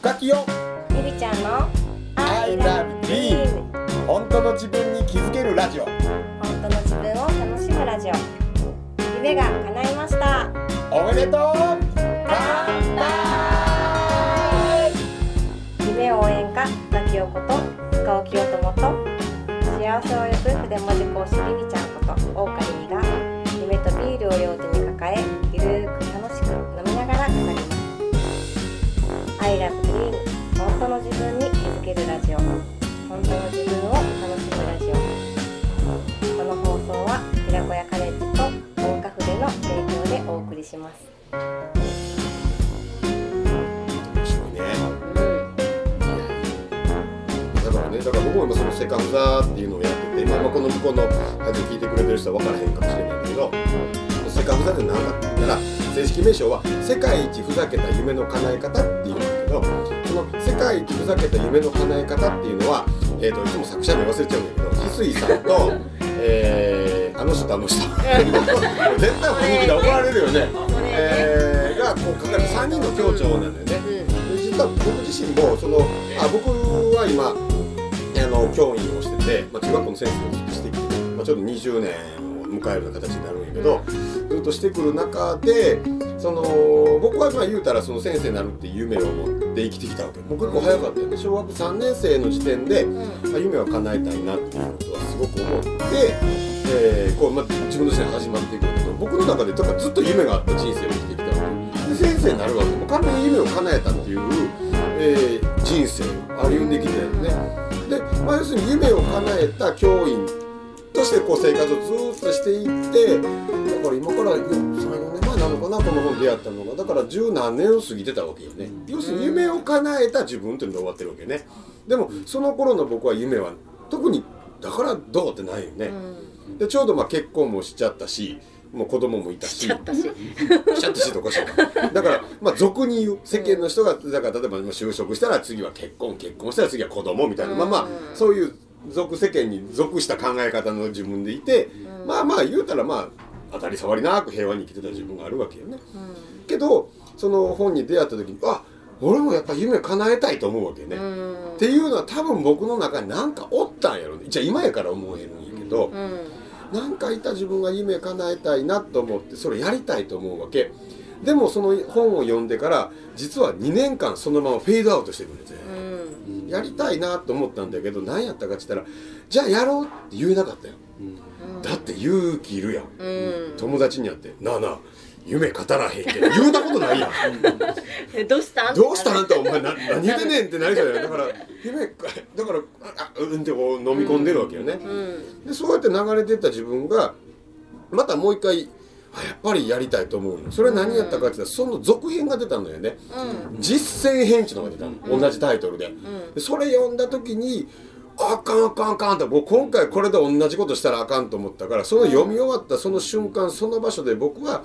深きよ。ゆりちゃんの I love dream 本当の自分に気づけるラジオ。本当の自分を楽しむラジオ。夢が叶いました。おめでとう。乾杯夢応援歌深木陽子と深尾清友と幸せを呼ぶ筆文字講師りりちゃんこと大岡りりが夢とビールを両手に抱えゆるーく楽しく飲みながら語ります。I love ラジオ本当の自分を楽しむラジオ。この放送は寺子屋カレッジと大岡筆の提供でお送りします。面白いね。うんだからねだから僕も今そのセカフザっていうのをやってて、まあ、まあこの向こうのラジオ聞いてくれてる人は分からへんかもしれないんだけどセカフザって何かって言ったら正式名称は世界一ふざけた夢の叶え方っていうどその世界一ふざけた夢の叶え方っていうのは、えー、といつも作者名忘れちゃうんだけど翡翠さんと、えーあの人とあの人。絶対雰囲気で怒られるよね、えーがこう書かれた3人の協調なんだよね。で実は僕自身もそのあ僕は今あの教員をしてて、まあ、中学校の先生をずっとしてきて、まあ、ちょっと20年を迎えるような形になるんやけど、ずっとしてくる中でその僕はまあ言うたらその先生になるっていう夢を持って生きてきたわけ。僕結構早かったよね。小学3年生の時点で、まあ、夢を叶えたいなっていうことはすごく思って、えーこうまあ、自分の人生始まっていくんだけど僕の中でだからずっと夢があった人生を生きてきたわけ。で先生になるわけ。もう完全に夢を叶えたっていう、えー人生を歩んできたよね。で、まあ、要するに夢を叶えた教員としてこう生活をずっとしていってだから今から34年前なのかなこの本出会ったのが。だから十何年を過ぎてたわけよね。要するに夢を叶えた自分っていうので終わってるわけね。でもその頃の僕は夢は特にだからどうってないよね、でちょうどまあ結婚もしちゃったしもう子供もいたし。ちゃったし。しちゃったしとかしようだからまあ俗に言う世間の人がだから例えば就職したら次は結婚結婚したら次は子供みたいな、まあまあそういう俗世間に属した考え方の自分でいて、まあまあ言うたらまあ当たり障りなく平和に生きてた自分があるわけよね。けどその本に出会った時にあ俺もやっぱ夢叶えたいと思うわけね。っていうのは多分僕の中に何かおったんやろね。じゃあ今やから思えるんやけど、なんかいた自分が夢叶えたいなと思ってそれやりたいと思うわけでもその本を読んでから実は2年間そのままフェードアウトしてくるんですよ、やりたいなと思ったんだけど何やったかって言ったらじゃあやろうって言えなかったよ、だって勇気いるやん、友達に会って「なあなあ夢語らへんけど言うたことないやん。えどうしたん？どうしたん？ってお前な 何言ってんねんってなりそうやだから夢かだからああうんってこう飲み込んでるわけよね、でそうやって流れてった自分がまたもう一回あやっぱりやりたいと思うの。それ何やったかって言ったらその続編が出たのよね、実践編っていうのが出たの、同じタイトルで,、でそれ読んだ時にあかんあかんあかんってもう今回これで同じことしたらあかんと思ったからその読み終わったその瞬間その場所で僕は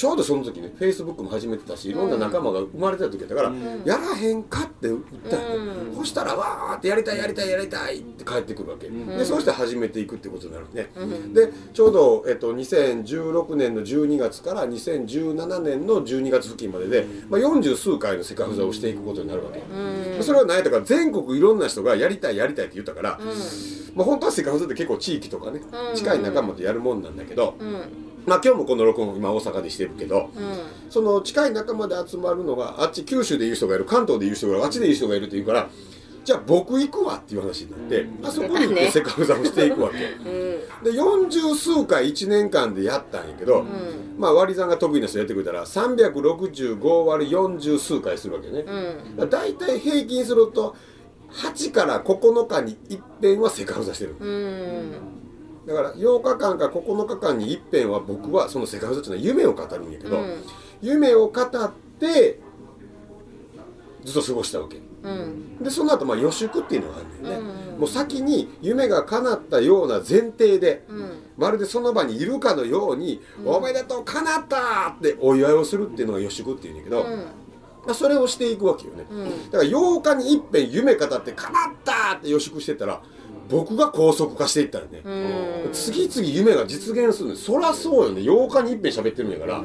ちょうどその時ねフェイスブックも始めてたしいろんな仲間が生まれてた時だから、やらへんかって言ったよね、そしたらわーってやりたいやりたいやりたいって帰ってくるわけ、でそうして始めていくってことになるね、でちょうど、えっと、2016年の12月から2017年の12月付近までで、まあ、40数回のセカフザをしていくことになるわけ、それは何やったか全国いろんな人がやりたいやりたいって言ったから、まあ、本当はセカフザって結構地域とかね、近い仲間とやるもんなんだけど、まあ今日もこの録音今大阪でしてるけど、その近い仲間で集まるのがあっち九州でいう人がいる関東でいう人がいるあっちでいう人がいるって言うからじゃあ僕行くわっていう話になって、あそこに行ってセカフザをしていくわけ。で40数回1年間でやったんやけど、まあ割り算が得意な人やってくれたら365割る40数回するわけね。だから大体平均すると8から9日に一遍はセカフザしてる。だから8日間か9日間に一遍は僕はそのセカフザっていうのは夢を語るんやけど、夢を語ってずっと過ごしたわけ。でその後まあ予祝っていうのがあるんだよね、もう先に夢が叶ったような前提で、まるでその場にいるかのように「おめでとう叶った!」ってお祝いをするっていうのが予祝っていうんだけど、まあそれをしていくわけよね、だから8日に一遍夢語って「叶った!」って予祝してたら僕が高速化していったらね、次々夢が実現するのそりゃそうよね。8日に一遍喋ってるんやから、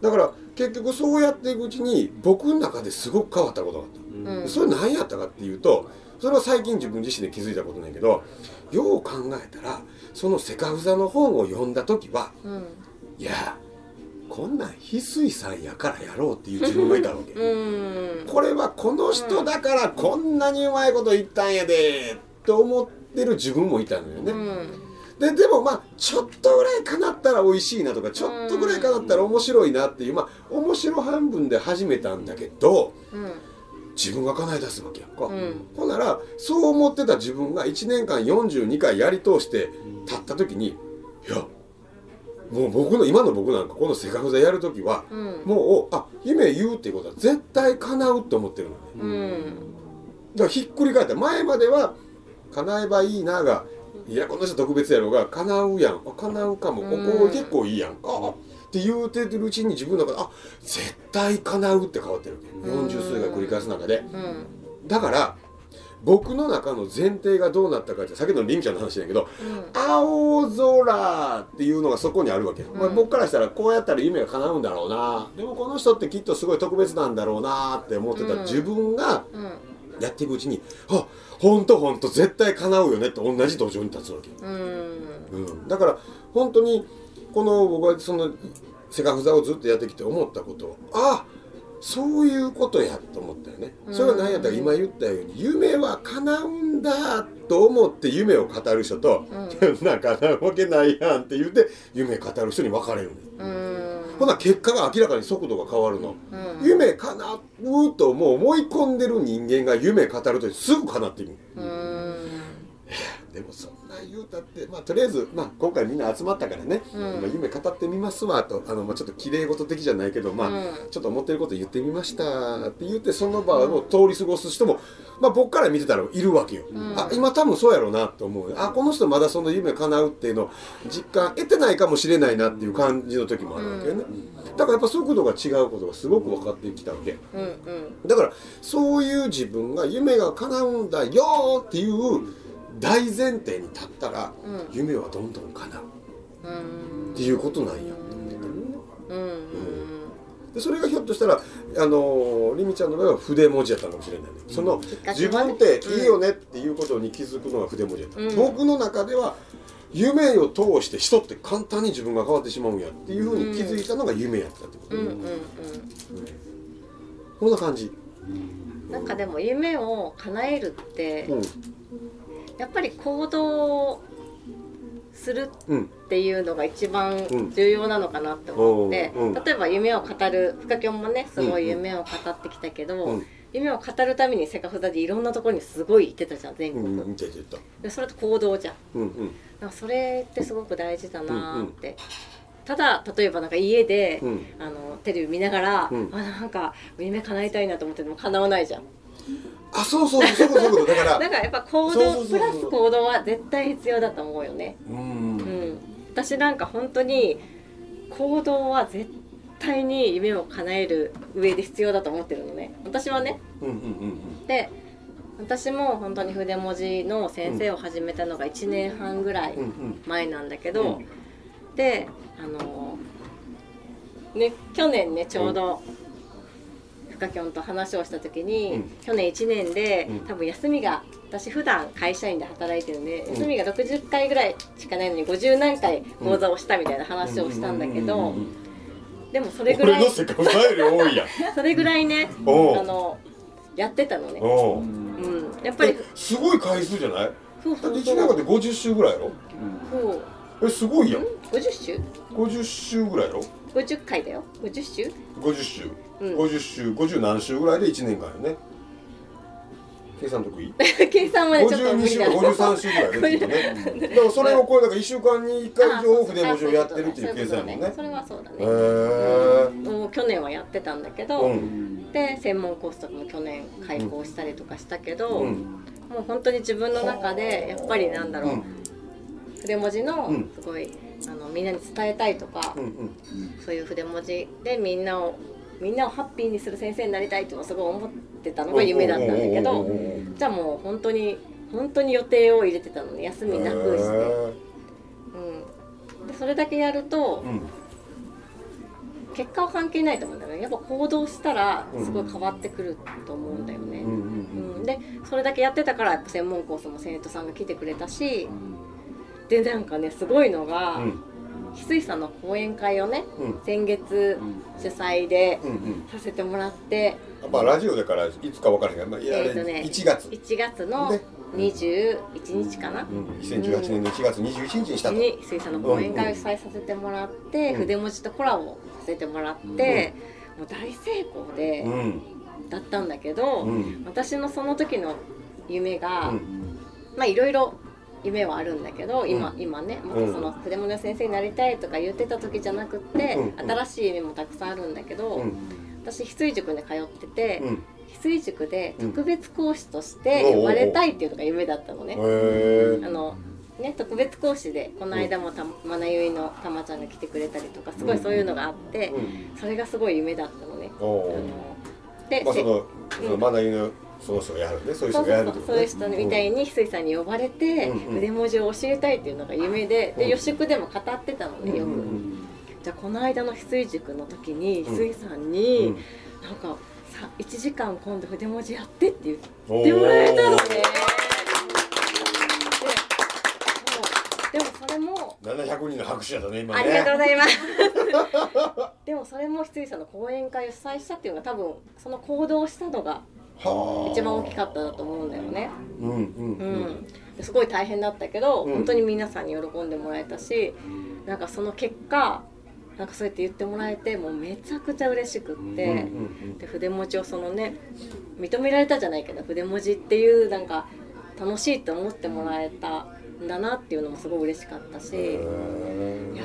だから結局そうやっていくうちに僕の中ですごく変わったことがあった、うん。それ何やったかっていうとそれは最近自分自身で気づいたことなんやけどよう考えたらそのセカフザの本を読んだ時はうん。いやこんなん翡翠さんやからやろうっていう自分がいたわけ、うん。これはこの人だからこんなにうまいこと言ったんやでと思ってる自分もいたのよね、うん。ででもまあちょっとぐらいかなったら美味しいなとかちょっとぐらいかなったら面白いなっていうまあ面白半分で始めたんだけどうん。自分が叶え出すわけやんか、うん。ほんならそう思ってた自分が1年間42回やり通して立った時にいやもう僕の今の僕なんかこのセカフザやる時はうん。もうあ夢言うっていうことは絶対叶うって思ってるのね。うん。だからひっくり返った前までは叶えばいいながいやこの人特別やろうが叶うやん。あ叶うかも。ここ結構いいやん。かって言うてるうちに自分の中であ絶対叶うって変わってるわけ。うん。40数回繰り返す中で。うん。だから僕の中の前提がどうなったかってさっきのりんちゃんの話だけど青空っていうのがそこにあるわけ、まあ、うん。僕からしたらこうやったら夢が叶うんだろうな。でもこの人ってきっとすごい特別なんだろうなって思ってた自分がうんやっていくうちにあほんとほんと絶対叶うよねって同じ土壌に立つわけ、うん。うん、だから本当にこの僕はそのセカフザをずっとやってきて思ったことあそういうことやと思ったよね。それは何やったら今言ったように夢は叶うんだと思って夢を語る人と、う なんか叶うわけないやんって言って夢語る人に分かれるねうんほな結果が明らかに速度が変わるの、うん。夢叶うともう思い込んでる人間が夢語るとすぐ叶っていく。うん。でもそんな言うたってまあとりあえず、まあ、今回みんな集まったからね、うん。まあ、夢語ってみますわとあの、まあ、ちょっと綺麗事的じゃないけど、まあうん。ちょっと思ってること言ってみましたって言ってその場を通り過ごす人も、まあ、僕から見てたらいるわけよ、ん。あ今多分そうやろうなと思う。あこの人まだその夢叶うっていうのを実感得てないかもしれないなっていう感じの時もあるわけよね、だからやっぱ速度が違うことがすごく分かってきたわけ。だからそういう自分が夢が叶うんだよっていう大前提に立ったら、うん。夢はどんどん叶う。うん。っていうことなんや。と思ってたのねうん。でそれがひょっとしたらあのりみちゃんの場合は筆文字やったのかもしれないね、その自分っていいよねっていうことに気づくのが筆文字やった、うん。僕の中では夢を通して人って簡単に自分が変わってしまうんやっていうふうに気づいたのが夢やったってこと、うんうん。うん。こんな感じ、なんかでも夢を叶えるってうんやっぱり行動するうんっていうのが一番うん重要なのかなって思って、例えば夢を語る深きょんもねすごい夢を語ってきたけど、うん夢を語るためにセカフザでいろんなところにすごい行ってたじゃん全う国、ん見ててたでそれと行動じゃん。うんそれってすごく大事だなーって、ただ例えばなんか家で、うん。あのテレビ見ながら、うん。あなんか夢叶えたいなと思ってても叶わないじゃんあそうそうそうそういうことだから。だからやっぱ行動プラス行動は絶対必要だと思うよね。うん。うん。私なんか本当に行動は絶対に夢を叶える上で必要だと思ってるのね。私はね。うんうんうんで私も本当に筆文字の先生を始めたのが1年半ぐらいうんうん。前なんだけど、うん。であのね去年ねちょうど、深きょんと話をした時に、うん。去年1年で、うん。多分休みが私普段会社員で働いてるんで、うん。休みが60回ぐらいしかないのに50何回講座をしたみたいな話をしたんだけど、でもそれぐらい それぐらいねあのやってたのね、おう。うん、やっぱりえすごい回数じゃない？そう1そうそう。年間で50週ぐらいやろ？そう。えすごいやん。50週50週ぐらいやろ？50回だよ。50週？50週、うん。50週50何週ぐらいで1年間よね。計算得意？計算はねちょっと52週か無理だ53週ぐらいで きっとね。だからそれをこれだから1週間に1回以上筆文字をやってるっていう計算やもんね。それはそうだね。へえもう去年はやってたんだけど、うん。で専門コースとかも去年開講したりとかしたけど、うん。もう本当に自分の中でやっぱりなんだろう、うん。筆文字のうん。すごい、あのみんなに伝えたいとか、うんうん。そういう筆文字でみんなをみんなをハッピーにする先生になりたいってすごい思ってたのが夢だったんだけどうんうんうん。うんじゃあもう本当に本当に予定を入れてたのに休みなくして、へうん、でそれだけやるとーうん。結果は関係ないと思うんだよね。やっぱ行動したらすごい変わってくると思うんだよね、うんでそれだけやってたからやっぱ専門コースも生徒さんが来てくれたし、でなんかねすごいのが、うん。翡翠さんの講演会をね、うん、先月主催でさせてもらって、うんうん、まあラジオだからいつか分からへんけど、まあ、えーとね、1月。1月の21日かな、うん、2018年の1月21日にしたと、に翡翠さんの講演会を主催させてもらって、筆文字とコラボさせてもらって、もう大成功で、だったんだけど、私のその時の夢が、まあいろいろ夢はあるんだけど今,、今ねもっとその筆物先生になりたいとか言ってた時じゃなくって、新しい夢もたくさんあるんだけど、私翡翠塾に通ってて、翡翠塾で特別講師として呼ばれたいっていうのが夢だったのね。あのね、特別講師でこの間もたまなゆいのたまちゃんが来てくれたりとかすごいそういうのがあって、それがすごい夢だったのね。あので、まあ、そのそのまなゆのその人がやるね。そういう人がやるそういう人みたいに翡翠さんに呼ばれて、筆文字を教えたいっていうのが夢でで予宿でも語ってたのねよく、じゃあこの間の翡翠塾の時に翡翠さんに、なんかさ1時間今度筆文字やってって言ってもらえたのね。でもそれも700人の拍手やったね今ね。ありがとうございます。でもそれも翡翠さんの講演会を主催したっていうのが多分その行動したのが一番大きかっただと思うんだよね。うんうんうん。すごい大変だったけど、本当に皆さんに喜んでもらえたしなんかその結果なんかそうやって言ってもらえてもうめちゃくちゃ嬉しくって、で筆文字をそのね認められたじゃないけど筆文字っていうなんか楽しいって思ってもらえたんだなっていうのもすごい嬉しかったしいや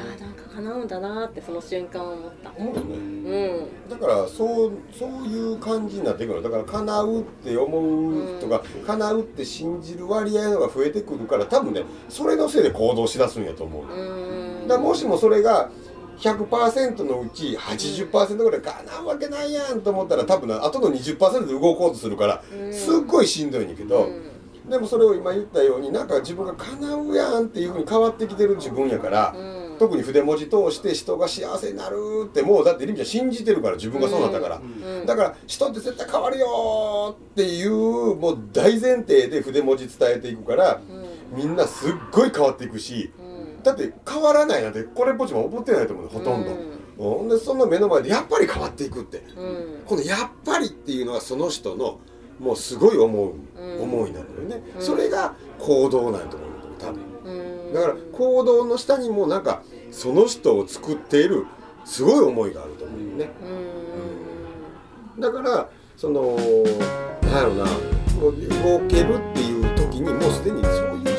叶うんだなってその瞬間思った、うん、だからそうそういう感じになってくるだから叶うって思うとか、うん、叶うって信じる割合のが増えてくるから多分ねそれのせいで行動しだすんやと思う、うん、だもしもそれが100%のうち80%ぐらいかなわけないやんと思ったら多分あとの20%で動こうとするからすっごいしんどいんやけど、うん。でもそれを今言ったようになんか自分が叶うやんっていうふうに変わってきてる自分やから、うん、特に筆文字通して人が幸せになるってもうだってりみちゃん信じてるから自分がそうなったから、うん、だから人って絶対変わるよっていうもう大前提で筆文字伝えていくから、うん、みんなすっごい変わっていくし、だって変わらないなんてこれっぽっちも思ってないと思うほとんど。ほんでその目の前でやっぱり変わっていくって、この「やっぱり」っていうのはその人の「もうすごい思う、うん、思いなのよね、うん、それが行動なんと思う多分、うん、だから行動の下にもなんかその人を作っているすごい思いがあると思うよね、だからそのなんやろな動けるっていう時にもうすでにそういう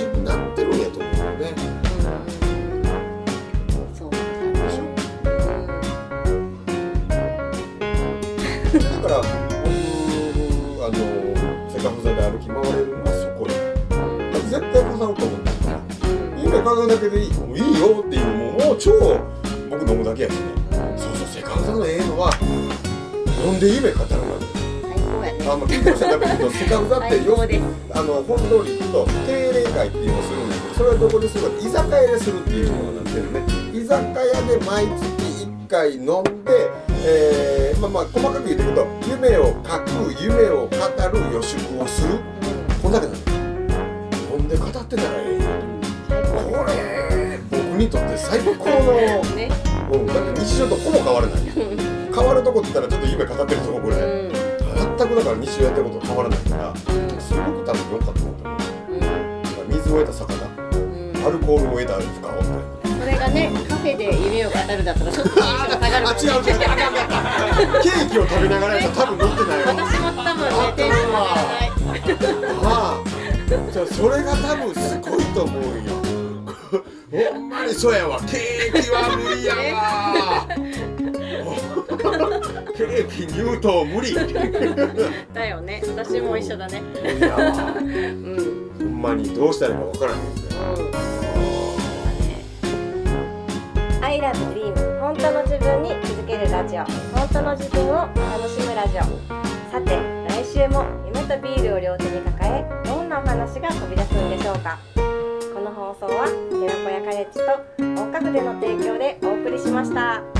夢飾るだけでいいもういいよっていうもうもう超僕飲むだけやしね。そうそうセカンドのええのは飲んで夢語るなあまあ、聞いてましたけど、セカンドってよあの本通り行くと定例会っていうのをするんだけどそれはどこでするか居酒屋でするっていうものになってるね。居酒屋で毎月1回飲んで、えー、まあまあ細かく言ってくと夢を書く夢を語る予習をする、こんだけなん飲んで語ってたらええこれ僕にとって最高の、ね。うん、だって日常とほぼ変わらない。変わるとこって言ったらちょっと夢語ってるとこぐらい、うん、全くだから日常やってること変わらないから、すごく多分良かったと思う、うん、水を得た魚、アルコールを得た深尾みたいなそれがねカフェで夢を語るだったらちょっとテンション下がるもんね違う違うケーキを食べながらやったら多分乗ってないよ私も多分ねテンション上がらないまあ。じゃそれが多分すごいと思うんよほんまにそうやわ。ケーキは無理やわ。ケーキ入刀無理。だよね。私も一緒だね。無理やわ、うん、ほんまにどうしたらいいかわからな。いん。だよ、うん I love dream 本当の自分に気づけるラジオ。本当の自分を楽しむラジオ。さて来週も夢とビールを両手に抱えどんなお話が飛び出すんでしょうか放送は寺子屋カレッジと音楽での提供でお送りしました。